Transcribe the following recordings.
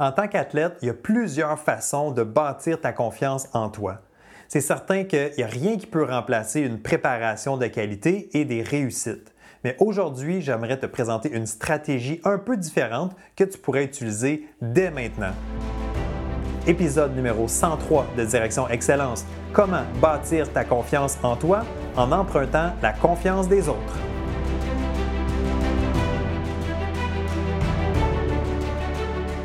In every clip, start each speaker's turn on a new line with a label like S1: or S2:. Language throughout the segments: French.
S1: En tant qu'athlète, il y a plusieurs façons de bâtir ta confiance en toi. C'est certain qu'il n'y a rien qui peut remplacer une préparation de qualité et des réussites. Mais aujourd'hui, j'aimerais te présenter une stratégie un peu différente que tu pourrais utiliser dès maintenant. Épisode numéro 103 de Direction Excellence. Comment bâtir ta confiance en toi en empruntant la confiance des autres.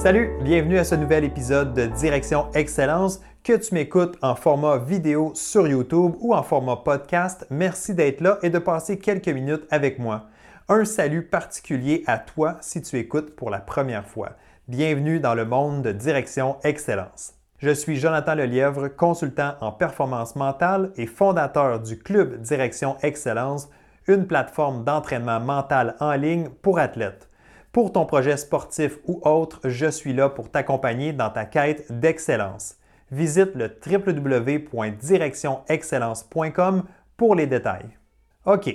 S1: Salut, bienvenue à ce nouvel épisode de Direction Excellence. Que tu m'écoutes en format vidéo sur YouTube ou en format podcast, merci d'être là et de passer quelques minutes avec moi. Un salut particulier à toi si tu écoutes pour la première fois. Bienvenue dans le monde de Direction Excellence. Je suis Jonathan Lelièvre, consultant en performance mentale et fondateur du Club Direction Excellence, une plateforme d'entraînement mental en ligne pour athlètes. Pour ton projet sportif ou autre, je suis là pour t'accompagner dans ta quête d'excellence. Visite le www.directionexcellence.com pour les détails. OK,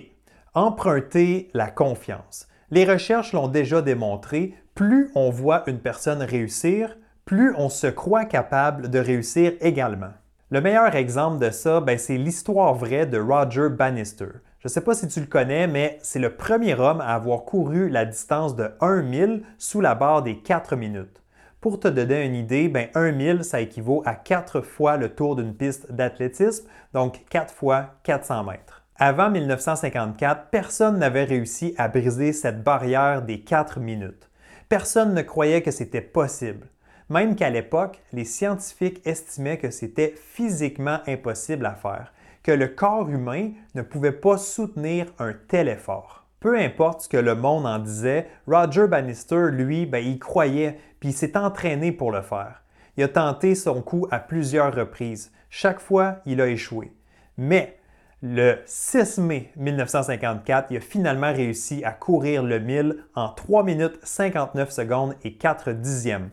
S1: emprunter la confiance. Les recherches l'ont déjà démontré, plus on voit une personne réussir, plus on se croit capable de réussir également. Le meilleur exemple de ça, ben, c'est l'histoire vraie de Roger Bannister. Je ne sais pas si tu le connais, mais c'est le premier homme à avoir couru la distance de 1 mille sous la barre des 4 minutes. Pour te donner une idée, ben 1 mille, ça équivaut à 4 fois le tour d'une piste d'athlétisme, donc 4 fois 400 mètres. Avant 1954, personne n'avait réussi à briser cette barrière des 4 minutes. Personne ne croyait que c'était possible. Même qu'à l'époque, les scientifiques estimaient que c'était physiquement impossible à faire que le corps humain ne pouvait pas soutenir un tel effort. Peu importe ce que le monde en disait, Roger Bannister, lui, ben, il croyait, puis il s'est entraîné pour le faire. Il a tenté son coup à plusieurs reprises. Chaque fois, il a échoué. Mais le 6 mai 1954, il a finalement réussi à courir le 1000 en 3 minutes 59 secondes et 4 dixièmes.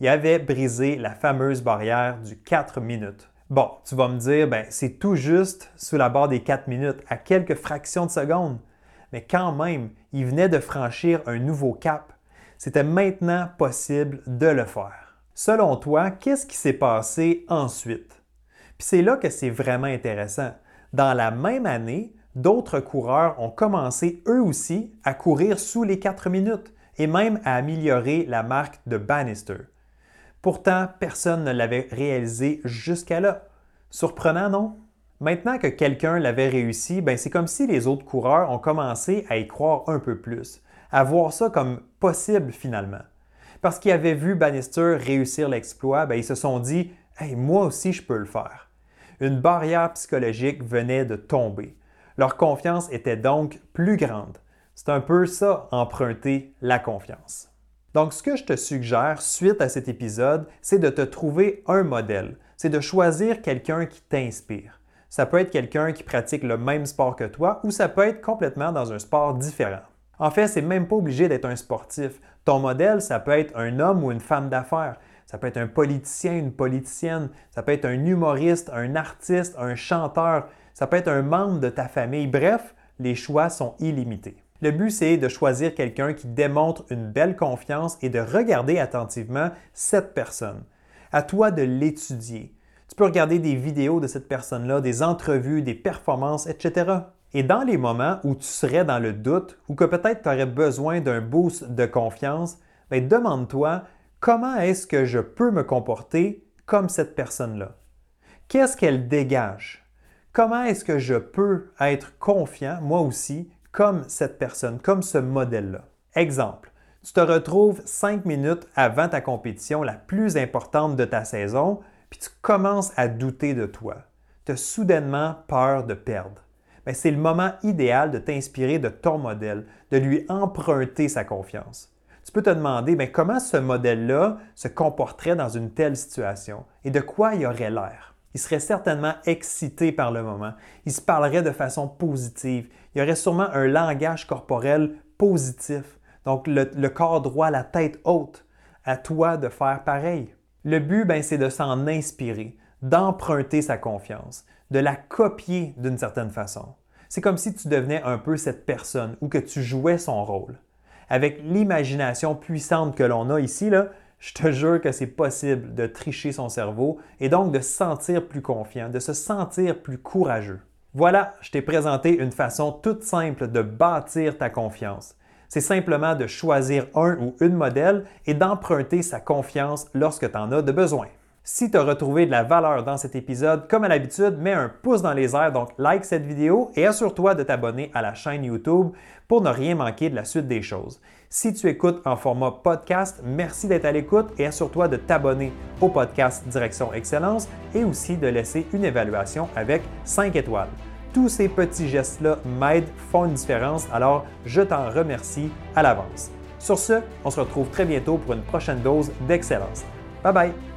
S1: Il avait brisé la fameuse barrière du 4 minutes. Bon, tu vas me dire, ben, c'est tout juste sous la barre des 4 minutes, à quelques fractions de secondes. Mais quand même, il venait de franchir un nouveau cap. C'était maintenant possible de le faire. Selon toi, qu'est-ce qui s'est passé ensuite? Puis c'est là que c'est vraiment intéressant. Dans la même année, d'autres coureurs ont commencé eux aussi à courir sous les 4 minutes et même à améliorer la marque de Bannister. Pourtant, personne ne l'avait réalisé jusqu'à là. Surprenant, non? Maintenant que quelqu'un l'avait réussi, ben c'est comme si les autres coureurs ont commencé à y croire un peu plus, à voir ça comme possible finalement. Parce qu'ils avaient vu Bannister réussir l'exploit, ben ils se sont dit hey, moi aussi je peux le faire. Une barrière psychologique venait de tomber. Leur confiance était donc plus grande. C'est un peu ça, emprunter la confiance. Donc, ce que je te suggère suite à cet épisode, c'est de te trouver un modèle. C'est de choisir quelqu'un qui t'inspire. Ça peut être quelqu'un qui pratique le même sport que toi ou ça peut être complètement dans un sport différent. En fait, c'est même pas obligé d'être un sportif. Ton modèle, ça peut être un homme ou une femme d'affaires. Ça peut être un politicien, une politicienne. Ça peut être un humoriste, un artiste, un chanteur. Ça peut être un membre de ta famille. Bref, les choix sont illimités. Le but, c'est de choisir quelqu'un qui démontre une belle confiance et de regarder attentivement cette personne. À toi de l'étudier. Tu peux regarder des vidéos de cette personne-là, des entrevues, des performances, etc. Et dans les moments où tu serais dans le doute ou que peut-être tu aurais besoin d'un boost de confiance, ben, demande-toi comment est-ce que je peux me comporter comme cette personne-là? Qu'est-ce qu'elle dégage? Comment est-ce que je peux être confiant, moi aussi, comme cette personne, comme ce modèle-là. Exemple, tu te retrouves cinq minutes avant ta compétition la plus importante de ta saison, puis tu commences à douter de toi. Tu as soudainement peur de perdre. Ben, c'est le moment idéal de t'inspirer de ton modèle, de lui emprunter sa confiance. Tu peux te demander ben, comment ce modèle-là se comporterait dans une telle situation et de quoi il aurait l'air? Il serait certainement excité par le moment. Il se parlerait de façon positive. Il y aurait sûrement un langage corporel positif. Donc le, corps droit, la tête haute. À toi de faire pareil. Le but, ben, c'est de s'en inspirer, d'emprunter sa confiance, de la copier d'une certaine façon. C'est comme si tu devenais un peu cette personne ou que tu jouais son rôle. Avec l'imagination puissante que l'on a ici, là, je te jure que c'est possible de tricher son cerveau et donc de se sentir plus confiant, de se sentir plus courageux. Voilà, je t'ai présenté une façon toute simple de bâtir ta confiance. C'est simplement de choisir un ou une modèle et d'emprunter sa confiance lorsque tu en as de besoin. Si tu as retrouvé de la valeur dans cet épisode, comme à l'habitude, mets un pouce dans les airs, donc like cette vidéo et assure-toi de t'abonner à la chaîne YouTube pour ne rien manquer de la suite des choses. Si tu écoutes en format podcast, merci d'être à l'écoute et assure-toi de t'abonner au podcast Direction Excellence et aussi de laisser une évaluation avec 5 étoiles. Tous ces petits gestes-là m'aident, font une différence, alors je t'en remercie à l'avance. Sur ce, on se retrouve très bientôt pour une prochaine dose d'excellence. Bye bye!